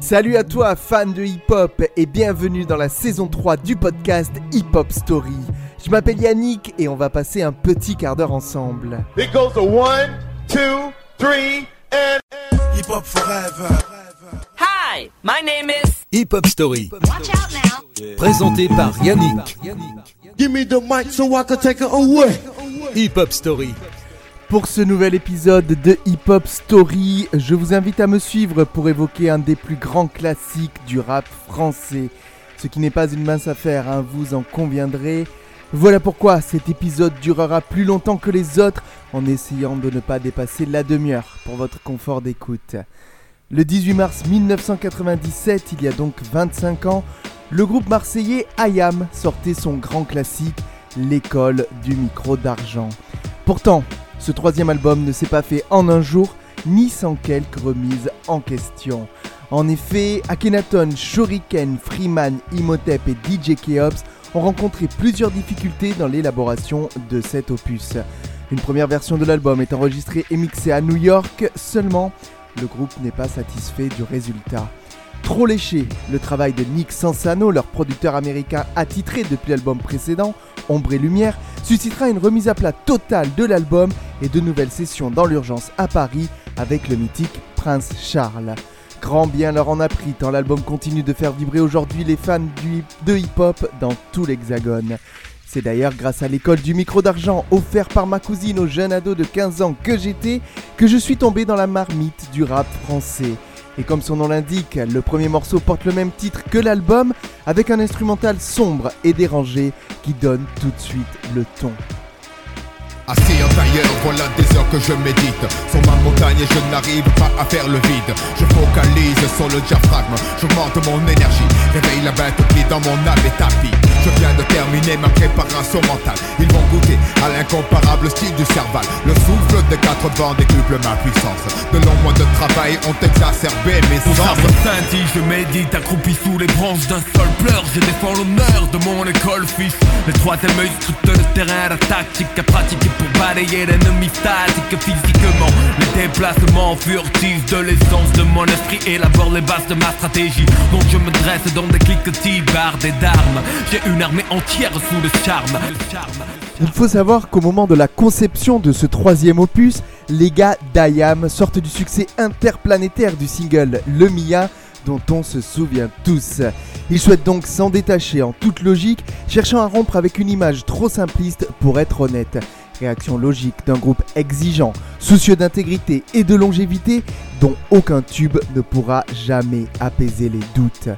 Salut à toi, fan de hip-hop, et bienvenue dans la saison 3 du podcast Hip Hop Story. Je m'appelle Yannick et on va passer un petit quart d'heure ensemble. It goes to one, two, three, and Hip Hop Forever. Hi, my name is. Hip Hop Story, Watch out now. présenté par Yannick. Give me the mic so I can take it away. Hip Hop Story, Pour ce nouvel épisode de Hip Hop Story, je vous invite à me suivre pour évoquer un des plus grands classiques du rap français. Ce qui n'est pas une mince affaire, hein, vous en conviendrez. Voilà pourquoi cet épisode durera plus longtemps que les autres en essayant de ne pas dépasser la demi-heure pour votre confort d'écoute. Le 18 mars 1997, il y a donc 25 ans, le groupe marseillais IAM sortait son grand classique, L'école du micro d'argent. Pourtant, ce troisième album ne s'est pas fait en un jour, ni sans quelques remises en question. En effet, Akhenaton, Shuriken, Freeman, Imhotep et DJ Keops ont rencontré plusieurs difficultés dans l'élaboration de cet opus. Une première version de l'album est enregistrée et mixée à New York, seulement le groupe n'est pas satisfait du résultat. Trop léché, le travail de Nick Sansano, leur producteur américain attitré depuis l'album précédent, Ombre et Lumière, suscitera une remise à plat totale de l'album et de nouvelles sessions dans l'urgence à Paris avec le mythique Prince Charles. Grand bien leur en a pris tant l'album continue de faire vibrer aujourd'hui les fans de hip-hop dans tout l'hexagone. C'est d'ailleurs grâce à l'école du micro d'argent offert par ma cousine au jeune ado de 15 ans que j'étais que je suis tombé dans la marmite du rap français. Et comme son nom l'indique, le premier morceau porte le même titre que l'album, avec un instrumental sombre et dérangé qui donne tout de suite le ton. Assis en tailleur, voilà des heures que je médite. Sur ma montagne et je n'arrive pas à faire le vide. Je focalise sur le diaphragme, j'augmente mon énergie. Réveille la bête qui dans mon âme est tapis. Je viens de terminer ma préparation mentale. Ils vont goûter à l'incomparable style du cerval. Le souffle des quatre vents décuple ma puissance. De longs mois de travail ont exacerbé mes Aux sens arbres scintillent, je médite accroupi sous les branches d'un seul pleur. Je défends l'honneur de mon école fils. Le troisième œil scrute le terrain, la tactique à pratiquer pour balayer l'ennemi statique physiquement Les déplacements furtifs de l'essence de mon esprit élabore les bases de ma stratégie Donc je me dresse dans des cliquetis bardés d'armes J'ai une armée entière sous le charme Le. Il faut savoir qu'au moment de la conception de ce troisième opus, les gars d'IAM sortent du succès interplanétaire du single Le Mia, dont on se souvient tous. Ils souhaitent donc s'en détacher en toute logique, cherchant à rompre avec une image trop simpliste pour être honnête. Réaction logique d'un groupe exigeant, soucieux d'intégrité et de longévité, dont aucun tube ne pourra jamais apaiser les doutes.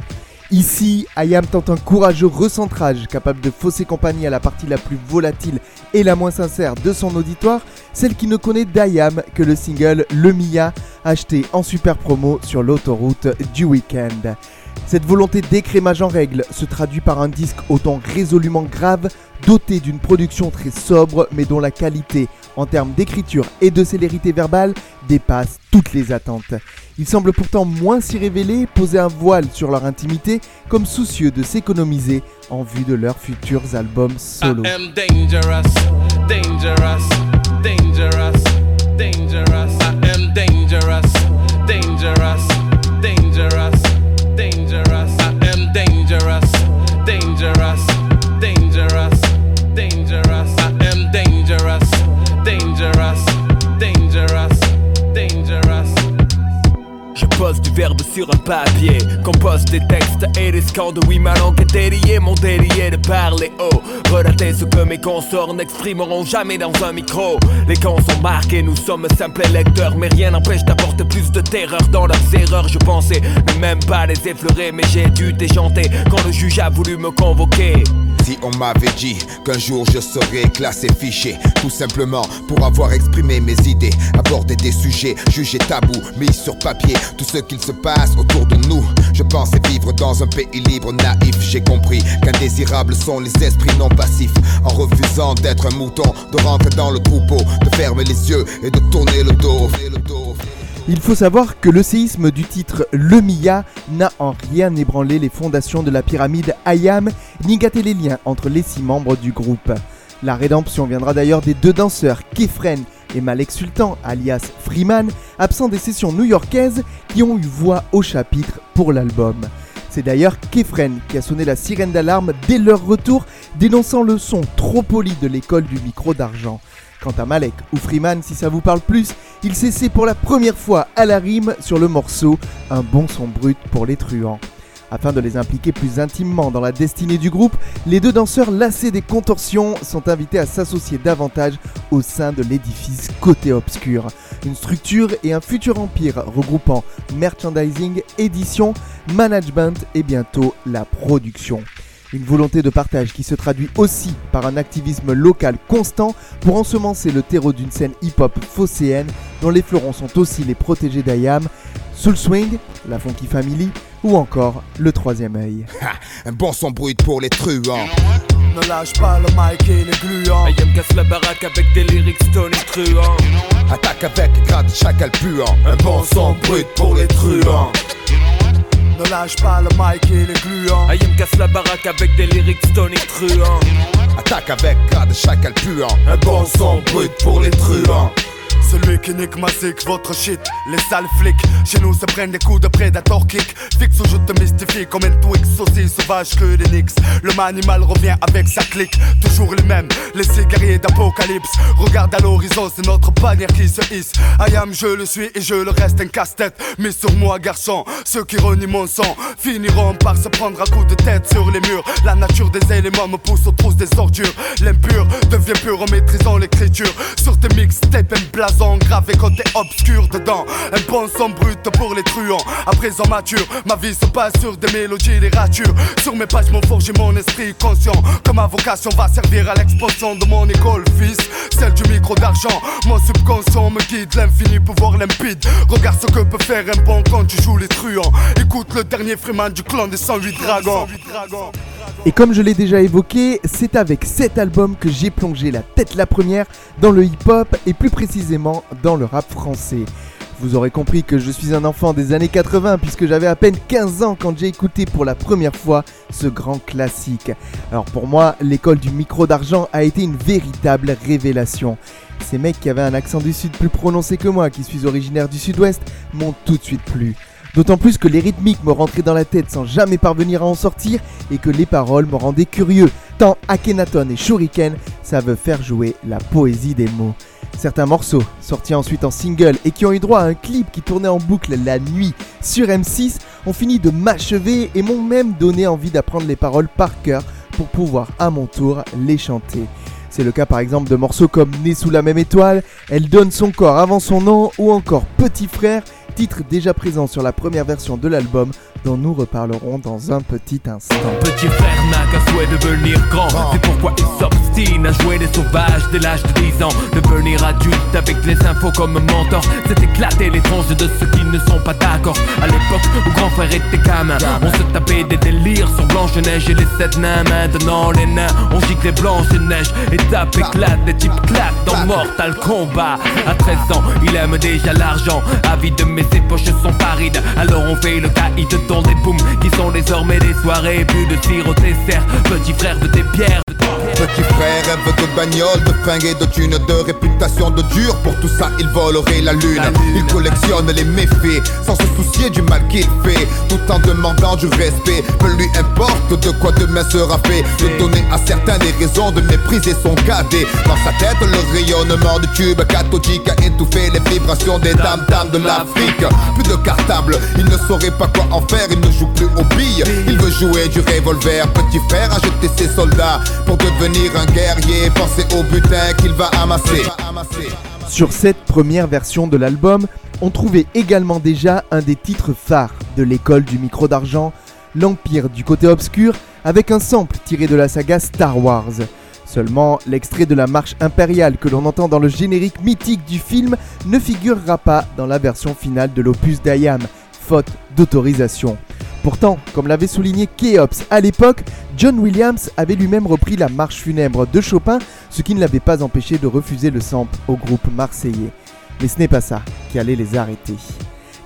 Ici, Ayam tente un courageux recentrage capable de fausser compagnie à la partie la plus volatile et la moins sincère de son auditoire, celle qui ne connaît d'Ayam que le single Le Mia, acheté en super promo sur l'autoroute du week-end. Cette volonté d'écrémage en règle se traduit par un disque au ton résolument grave, doté d'une production très sobre mais dont la qualité, en termes d'écriture et de célérité verbale, dépasse toutes les attentes. Ils semblent pourtant moins s'y révéler, poser un voile sur leur intimité, comme soucieux de s'économiser en vue de leurs futurs albums solo. Dangerous, Je pose du verbe sur un papier, compose des textes et des scandes. Oui, ma langue est déliée, mon délié de parler haut. Relater ce que mes consorts n'exprimeront jamais dans un micro. Les camps sont marqués, nous sommes simples lecteurs, mais rien n'empêche d'apporter plus de terreur dans leurs erreurs. Je pensais ne même pas les effleurer, mais j'ai dû déchanter quand le juge a voulu me convoquer. Si on m'avait dit qu'un jour je serais classé fiché, tout simplement pour avoir exprimé mes idées, aborder des sujets jugés tabous, mis sur papier, tout ce qu'il se passe autour de nous. Je pensais vivre dans un pays libre, naïf. J'ai compris qu'indésirables sont les esprits non passifs. En refusant d'être un mouton, de rentrer dans le troupeau, de fermer les yeux et de tourner le dos. Il faut savoir que le séisme du titre Le Mia n'a en rien ébranlé les fondations de la pyramide Ayam, ni gâté les liens entre les six membres du groupe. La rédemption viendra d'ailleurs des deux danseurs, Kefren et Malek Sultan, alias Freeman, absent des sessions new-yorkaises qui ont eu voix au chapitre pour l'album. C'est d'ailleurs Kefren qui a sonné la sirène d'alarme dès leur retour, dénonçant le son trop poli de l'école du micro d'argent. Quant à Malek ou Freeman, si ça vous parle plus, il s'essaie pour la première fois à la rime sur le morceau Un bon son brut pour les truands. Afin de les impliquer plus intimement dans la destinée du groupe, les deux danseurs lassés des contorsions sont invités à s'associer davantage au sein de l'édifice Côté Obscur, une structure et un futur empire regroupant merchandising, édition, management et bientôt la production. Une volonté de partage qui se traduit aussi par un activisme local constant pour ensemencer le terreau d'une scène hip-hop phocéenne dont les fleurons sont aussi les protégés d'Ayam, Soul Swing, la Funky Family ou encore le troisième œil. Un bon son brut pour les truands. Ne lâche pas le mic et les gluants. Ayam casse la baraque avec des lyrics truands. Attaque avec grade chacal puant. Un bon son brut pour les truands. Ne lâche pas le mic et les gluants. Ayam casse la baraque avec des lyrics Tony truands. Attaque avec grade chacal puant. Un bon son brut pour les truands. Celui qui nique ma zik, votre shit, les sales flics. Chez nous se prennent des coups de prédator kick. Fixe ou je te mystifie comme un Twix aussi sauvage que les Knicks. Le manimal revient avec sa clique, toujours les mêmes, les guerriers d'apocalypse. Regarde à l'horizon, c'est notre bannière qui se hisse. I am, je le suis et je le reste un casse-tête. Mais sur moi, garçon, ceux qui renient mon sang finiront par se prendre à coups de tête sur les murs. La nature des éléments me pousse aux trousses des ordures. L'impur devient pur en maîtrisant l'écriture. Sur tes mixtapes, un blason gravé côté obscur dedans. Un bon son brut pour les truands. À présent mature, ma vie se passe sur des mélodies, des ratures. Sur mes pages, m'ont forgé mon esprit conscient. Que ma vocation va servir à l'expansion de mon école, fils. Celle du micro d'argent. Mon subconscient me guide, l'infini pouvoir limpide. Regarde ce que peut faire un bon quand tu joues les truands. Écoute le dernier Freeman du clan des 108 dragons. Et comme je l'ai déjà évoqué, c'est avec cet album que j'ai plongé la tête la première dans le hip-hop et plus précisément dans le rap français. Vous aurez compris que je suis un enfant des années 80 puisque j'avais à peine 15 ans quand j'ai écouté pour la première fois ce grand classique. Alors pour moi, l'école du micro d'argent a été une véritable révélation. Ces mecs qui avaient un accent du sud plus prononcé que moi, qui suis originaire du sud-ouest, m'ont tout de suite plu. D'autant plus que les rythmiques me rentraient dans la tête sans jamais parvenir à en sortir et que les paroles me rendaient curieux, tant Akhenaton et Shuriken savent faire jouer la poésie des mots. Certains morceaux, sortis ensuite en single et qui ont eu droit à un clip qui tournait en boucle la nuit sur M6, ont fini de m'achever et m'ont même donné envie d'apprendre les paroles par cœur pour pouvoir à mon tour les chanter. C'est le cas par exemple de morceaux comme Né sous la même étoile, Elle donne son corps avant son nom ou encore Petit frère, titre déjà présent sur la première version de l'album dont nous reparlerons dans un petit instant. Petit frère n'a qu'un souhait de devenir grand. C'est pourquoi il s'obstine à jouer des sauvages dès l'âge de 10 ans. Devenir adulte avec les infos comme mentor. C'est éclater les tranches de ceux qui ne sont pas d'accord. À l'époque où grand frère était gamin On se tapait des délires sur Blanche-Neige et les sept nains. Maintenant les nains on gicle les Blanche-Neige Et tape éclate, des types claquent dans Mortal Kombat. À 13 ans il aime déjà l'argent. Avide mais ses poches sont parides. Alors on fait le caïd des Qui sont désormais des soirées Plus de tir au dessert Petit frère de tes pierres Petit frère rêve de bagnole, de fringues et de thunes, de réputation de dur. Pour tout ça, il volerait la lune. Il collectionne les méfaits sans se soucier du mal qu'il fait, tout en demandant du respect. Peu lui importe de quoi demain sera fait. De donner à certains des raisons de mépriser son cadet. Dans sa tête, le rayonnement du tube cathodique a étouffé les vibrations des dames dames de l'Afrique. Plus de cartable, il ne saurait pas quoi en faire. Il ne joue plus aux billes, il veut jouer du revolver. Petit frère a jeté ses soldats pour devenir un guerrier, pensez au butin qu'il va amasser. Sur cette première version de l'album, on trouvait également déjà un des titres phares de l'école du micro d'argent, l'Empire du côté obscur, avec un sample tiré de la saga Star Wars. Seulement, l'extrait de la marche impériale que l'on entend dans le générique mythique du film ne figurera pas dans la version finale de l'opus d'Ayam, faute d'autorisation. Pourtant, comme l'avait souligné Keops à l'époque, John Williams avait lui-même repris la marche funèbre de Chopin, ce qui ne l'avait pas empêché de refuser le sample au groupe marseillais. Mais ce n'est pas ça qui allait les arrêter.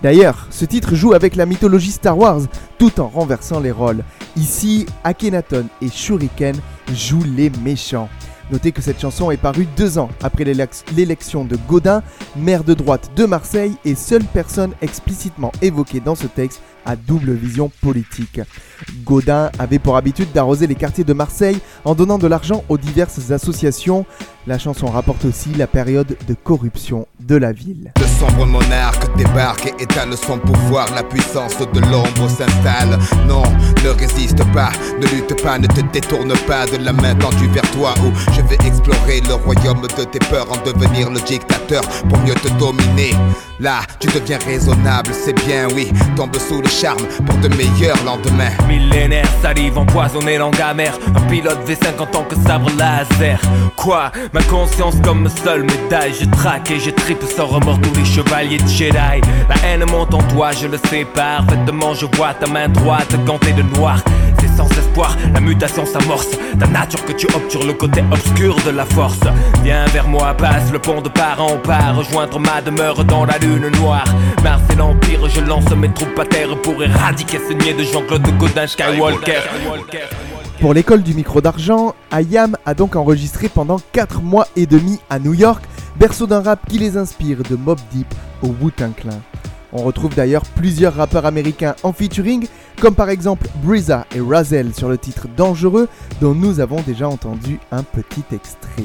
D'ailleurs, ce titre joue avec la mythologie Star Wars tout en renversant les rôles. Ici, Akhenaton et Shuriken jouent les méchants. Notez que cette chanson est parue deux ans après l'élection de Gaudin, maire de droite de Marseille et seule personne explicitement évoquée dans ce texte à double vision politique. Gaudin avait pour habitude d'arroser les quartiers de Marseille en donnant de l'argent aux diverses associations. La chanson rapporte aussi la période de corruption de la ville. Le sombre monarque débarque et étale son pouvoir. La puissance de l'ombre s'installe. Non, ne résiste pas, ne lutte pas, ne te détourne pas de la main tendue vers toi. Où je vais explorer le royaume de tes peurs en devenir le dictateur pour mieux te dominer. Là, tu deviens raisonnable, c'est bien, oui. Tombe sous le pour de meilleurs lendemains. Millénaire, salive empoisonnée, langue amère. Un pilote V5 en tant que sabre laser. Quoi? Ma conscience comme seule médaille. Je traque et je tripe sans remords tous les chevaliers de Jedi. La haine monte en toi, je le sais parfaitement. Je vois ta main droite gantée de noir. Sans espoir, la mutation s'amorce. Ta nature que tu obtures le côté obscur de la force. Viens vers moi, passe le pont de part en part. Rejoindre ma demeure dans la lune noire. Mars et l'Empire, je lance mes troupes à terre pour éradiquer ce niais de Jean-Claude Godin Skywalker. Pour l'école du micro d'argent, Ayam a donc enregistré pendant 4 mois et demi à New York, berceau d'un rap qui les inspire de Mob Deep au Wu-Tang Clan. On retrouve d'ailleurs plusieurs rappeurs américains en featuring, comme par exemple Briza et Razel sur le titre Dangereux, dont nous avons déjà entendu un petit extrait.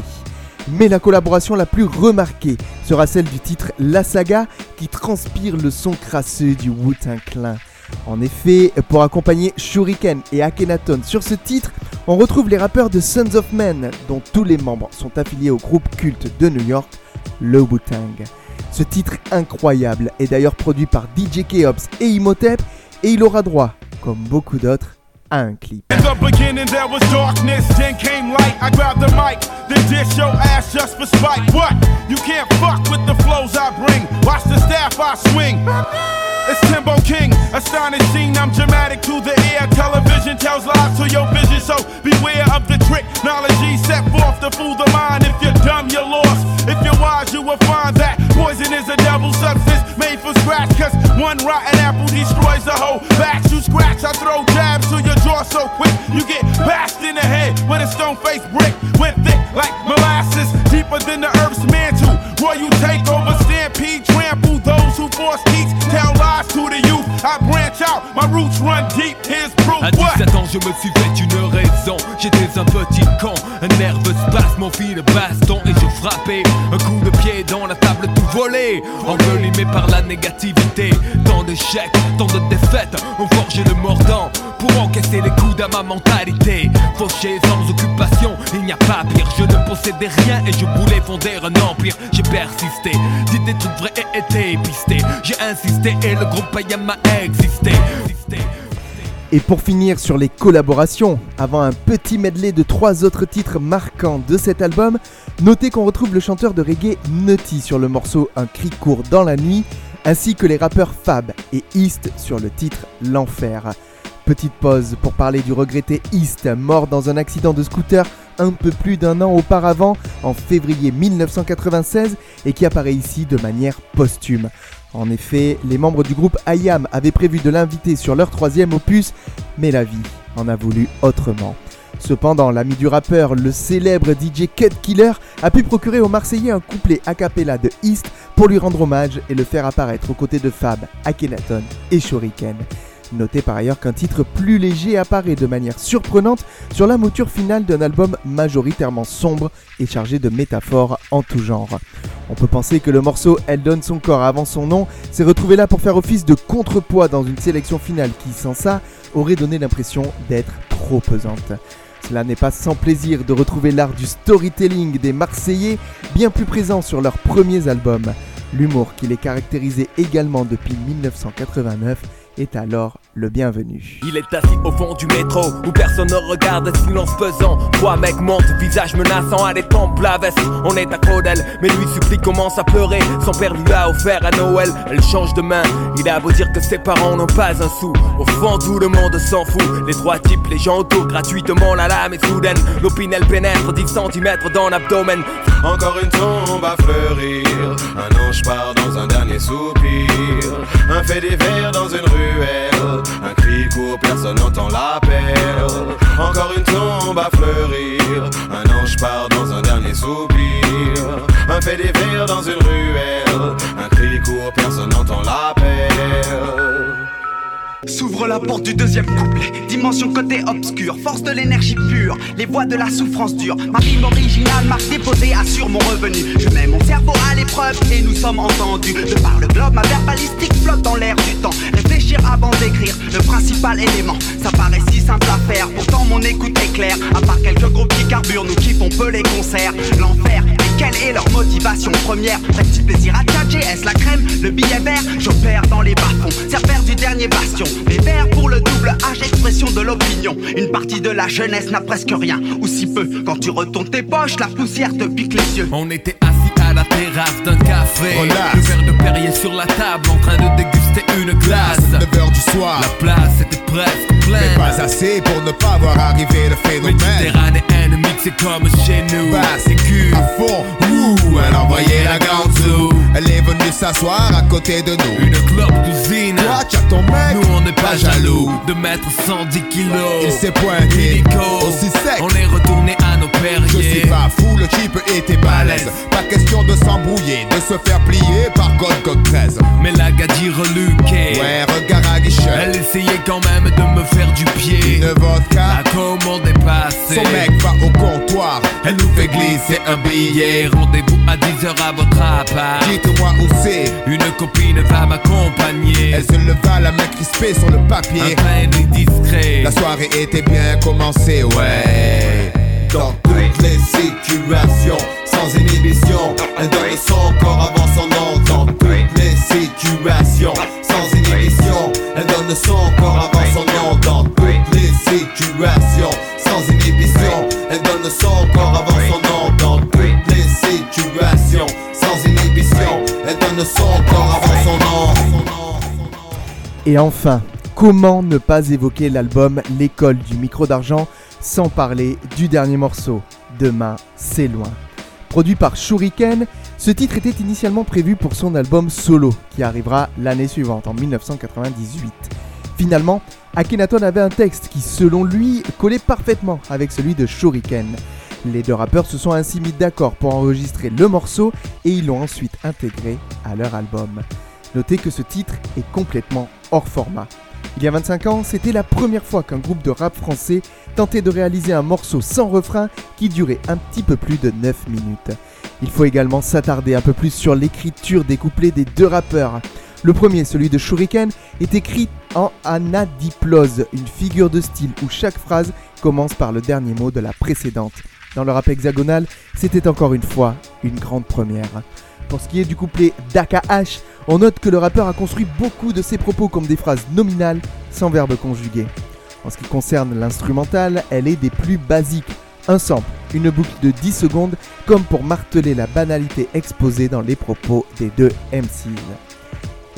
Mais la collaboration la plus remarquée sera celle du titre La Saga, qui transpire le son crasseux du Wu-Tang Clan. En effet, pour accompagner Shuriken et Akhenaton sur ce titre, on retrouve les rappeurs de Sons of Men, dont tous les membres sont affiliés au groupe culte de New York, le Wu-Tang. Ce titre incroyable est d'ailleurs produit par DJ Keops et Imhotep, et il aura droit, comme beaucoup d'autres, à un clip. It's Timbo King, astonishing. I'm dramatic to the ear. Television tells lies to your vision, so beware of the trick. Knowledge set forth to fool the mind. If you're dumb, you're lost. If you're wise, you will find that poison is a devil substance made for scratch. Cause one rotten apple destroys the whole batch. You scratch, I throw jabs to your jaw so quick. You get bashed in the head with a stone faced brick. Went thick like molasses, deeper than the earth's mantle. Roy, you take over, stampede, trample Branch out, my roots run deep. Here's proof. À What? 17 ans, je me suis fait une raison. J'étais un petit con, un nerveux spasme, mon fil de baston et je frappais. Un coup de pied dans la table, tout volé. Envelimé par la négativité. Tant d'échecs, tant de défaites, ont forgé le mordant pour encaisser les coups à ma mentalité. Fauché sans occupation, il n'y a pas pire. Je ne possédais rien et je voulais fonder un empire. J'ai persisté, dit des trucs vrais et été pisté. J'ai insisté et le groupe Ayam a existé. Et pour finir sur les collaborations, avant un petit medley de trois autres titres marquants de cet album, notez qu'on retrouve le chanteur de reggae Nutty sur le morceau Un cri court dans la nuit, ainsi que les rappeurs Fab et East sur le titre L'Enfer. Petite pause pour parler du regretté East, mort dans un accident de scooter un peu plus d'un an auparavant, en février 1996, et qui apparaît ici de manière posthume. En effet, les membres du groupe IAM avaient prévu de l'inviter sur leur troisième opus, mais la vie en a voulu autrement. Cependant, l'ami du rappeur, le célèbre DJ Cut Killer, a pu procurer aux Marseillais un couplet a cappella de East pour lui rendre hommage et le faire apparaître aux côtés de Fab, Akhenaton et Shuriken. Notez par ailleurs qu'un titre plus léger apparaît de manière surprenante sur la mouture finale d'un album majoritairement sombre et chargé de métaphores en tout genre. On peut penser que le morceau Elle donne son corps avant son nom s'est retrouvé là pour faire office de contrepoids dans une sélection finale qui, sans ça, aurait donné l'impression d'être trop pesante. Cela n'est pas sans plaisir de retrouver l'art du storytelling des Marseillais bien plus présent sur leurs premiers albums. L'humour qui les caractérisait également depuis 1989 est alors le bienvenu. Il est assis au fond du métro où personne ne regarde, silence pesant. Trois mecs montent, visage menaçant, à des tempes la veste. On est à Crodel, mais lui supplie, commence à pleurer. Son père lui a offert à Noël, elle change de main. Il a beau dire que ses parents n'ont pas un sou. Au fond, tout le monde s'en fout. Les trois types, les gens autour, gratuitement, la lame est soudaine. L'opinel pénètre 10 cm dans l'abdomen. Encore une tombe à fleurir, un ange part dans un dernier soupir, un fait divers dans une un cri court, personne n'entend l'appel. Encore une tombe à fleurir, un ange part dans un fait des verres dans une ruelle. Un cri court, personne n'entend l'appel. S'ouvre la porte du deuxième couplet. Dimension côté obscur, force de l'énergie pure, les voix de la souffrance dure. Ma rime originale, marque déposée, assure mon revenu. Je mets mon cerveau à l'épreuve et nous sommes entendus. De par le globe, ma verbalistique flotte dans l'air du temps. Avant d'écrire, le principal élément. Ça paraît si simple à faire, pourtant mon écoute est claire. À part quelques groupes qui carburent, nous kiffons peu les concerts. L'enfer, et quelle est leur motivation première? Petit plaisir à tchatcher, est-ce la crème Le billet vert, j'opère dans les bas-fonds. Du dernier bastion. Les verts pour le double H, expression de l'opinion. Une partie de la jeunesse n'a presque rien, ou si peu. Quand tu retournes tes poches, la poussière te pique les yeux. La terrasse d'un café. Relax. Le verre de Perrier sur la table, en train de déguster une glace. 9h du soir. La place était presque Mais pleine. pas assez pour ne pas voir arriver le phénomène. Méditerranéenne mixée comme chez nous. Bah, c'est cul. À fond, ouh, elle a envoyé la ganzou. Elle est venue s'asseoir à côté de nous. Une clope d'usine. Toi, tu as ton mec. Nous on n'est pas jaloux de mettre 110 kilos. Il s'est pointé, aussi sec. On est retourné à nos Je suis pas fou, le type était balèze. Pas question de s'embrouiller, de se faire plier par God God 13. Mais la gadie reluquée. Ouais, regard à guichet. Elle essayait quand même de me faire du pied. Une vodka. La commande est passée. Son mec va au comptoir. Elle nous fait glisser un billet. Rendez-vous à 10h à votre appart. Dites-moi où c'est. Une copine va m'accompagner. Elle se leva, la main crispée sur le papier. Un train discret. La soirée était bien commencée, ouais. Dans toutes les situations, sans inhibition, elle donne son corps avant son nom. Dans toutes les situations, sans inhibition, elle donne son corps avant son nom. Dans toutes les situations, sans inhibition, elle donne son corps avant Et enfin, comment ne pas évoquer l'album L'école du micro d'argent sans parler du dernier morceau, Demain c'est loin. Produit par Shuriken, ce titre était initialement prévu pour son album solo, qui arrivera l'année suivante, en 1998. Finalement, Akhenaton avait un texte qui, selon lui, collait parfaitement avec celui de Shuriken. Les deux rappeurs se sont ainsi mis d'accord pour enregistrer le morceau et ils l'ont ensuite intégré à leur album. Notez que ce titre est complètement hors format. Il y a 25 ans, c'était la première fois qu'un groupe de rap français tentait de réaliser un morceau sans refrain qui durait un petit peu plus de 9 minutes. Il faut également s'attarder un peu plus sur l'écriture des couplets des deux rappeurs. Le premier, celui de Shuriken, est écrit en anadiplose, une figure de style où chaque phrase commence par le dernier mot de la précédente. Dans le rap hexagonal, c'était encore une fois une grande première. Pour ce qui est du couplet Daka H, on note que le rappeur a construit beaucoup de ses propos comme des phrases nominales sans verbe conjugué. En ce qui concerne l'instrumental, elle est des plus basiques. Un sample, une boucle de 10 secondes, comme pour marteler la banalité exposée dans les propos des deux MCs.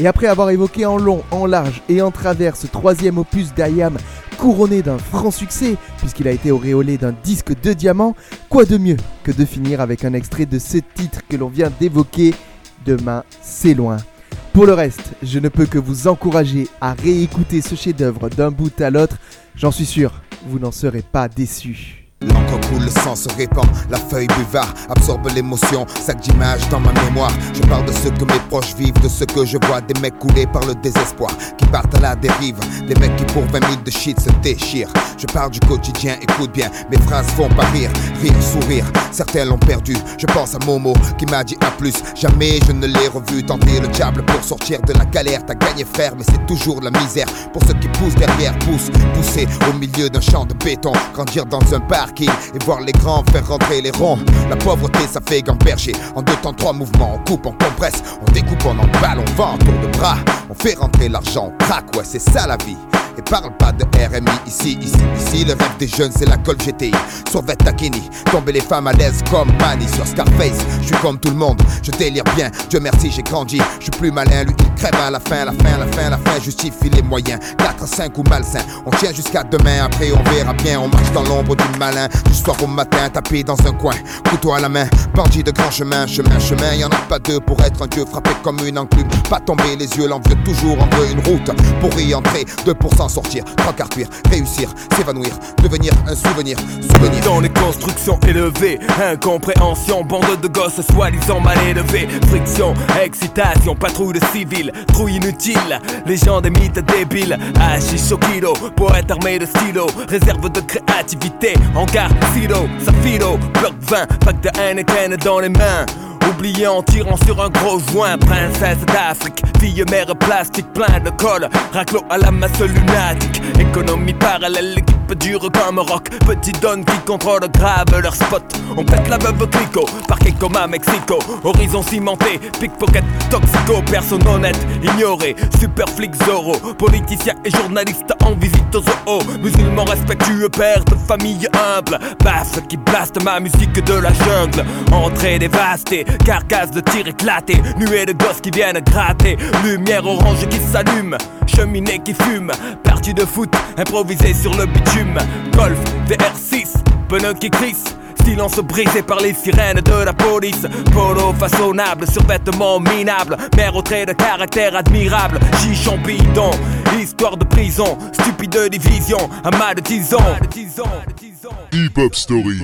Et après avoir évoqué en long, en large et en travers ce troisième opus d'Ayam, couronné d'un franc succès, puisqu'il a été auréolé d'un disque de diamant, quoi de mieux que de finir avec un extrait de ce titre que l'on vient d'évoquer, Demain c'est loin. Pour le reste, je ne peux que vous encourager à réécouter ce chef-d'œuvre d'un bout à l'autre, j'en suis sûr, vous n'en serez pas déçus. L'encre coule, le sang se répand, la feuille buvard absorbe l'émotion, sac d'images dans ma mémoire. Je parle de ce que mes proches vivent, de ce que je vois, des mecs coulés par le désespoir, qui partent à la dérive, des mecs qui pour 20 000 de shit se déchirent. Je parle du quotidien, écoute bien, mes phrases font pas rire, rire, sourire. Certains l'ont perdu, je pense à Momo qui m'a dit à plus. Jamais je ne l'ai revu tenter le diable pour sortir de la galère. T'as gagné frère, mais c'est toujours la misère. Pour ceux qui poussent derrière, poussent, pousser au milieu d'un champ de béton, grandir dans un et voir les grands faire rentrer les ronds. La pauvreté, ça fait gamberger. En deux temps, trois mouvements, on coupe, on compresse, on découpe, on emballe, on vend, tour de bras. On fait rentrer l'argent, on craque, ouais, c'est ça la vie. Et parle pas de RMI ici, ici, ici. Le rêve des jeunes, c'est la colle GTI. Sur Takini, tomber les femmes à l'aise comme Manny sur Scarface. Je suis comme tout le monde, je délire bien. Dieu merci, j'ai grandi. Je suis plus malin, lui il crève à la fin, la fin, la fin, la fin. Justifie les moyens. 4, 5 ou malsain. On tient jusqu'à demain, après on verra bien. On marche dans l'ombre du malin. Du soir au matin, tapé dans un coin. Couteau à la main, bandit de grand chemin, chemin, chemin. Y en a pas deux pour être un dieu frappé comme une enclume. Pas tomber les yeux, l'envieux toujours en veut une route. Pour y entrer, 2% sortir, trois quarts cuir, réussir, s'évanouir, devenir un souvenir, souvenir. Dans les constructions élevées, incompréhension, bande de gosses soi-disant mal élevés, friction, excitation, patrouille de civils, trouille inutile, légende et mythes débiles, hachish au kilo, poète armé de stylo, réserve de créativité, hangar, silo, safiro, bloc 20, pack de Heineken dans les mains. Oublié en tirant sur un gros joint, princesse d'Afrique, fille mère plastique, plein de colle, raclo à la masse lunatique, économie parallèle, l'équipe dure comme rock, petit donne qui contrôle grave leur spot. On pète la veuve clico, parquet comme à Mexico, horizon cimenté, pickpocket, toxico, personne honnête, ignoré, super flic Zorro, politicien et journaliste en visite aux zoo, musulmans respectueux, père de famille humble, basse qui blaste ma musique de la jungle, entrée dévastée, carcasse de tir éclaté, nuée de gosses qui viennent gratter, lumière orange qui s'allume, cheminée qui fume, de foot improvisée sur le bitume, golf VR6, pneus qui crissent. Silence brisé par les sirènes de la police. Polo façonnable, survêtement minable. Mère au trait de caractère admirable. Chichon bidon, histoire de prison. Stupide division, amas de tison Hip Hop Story.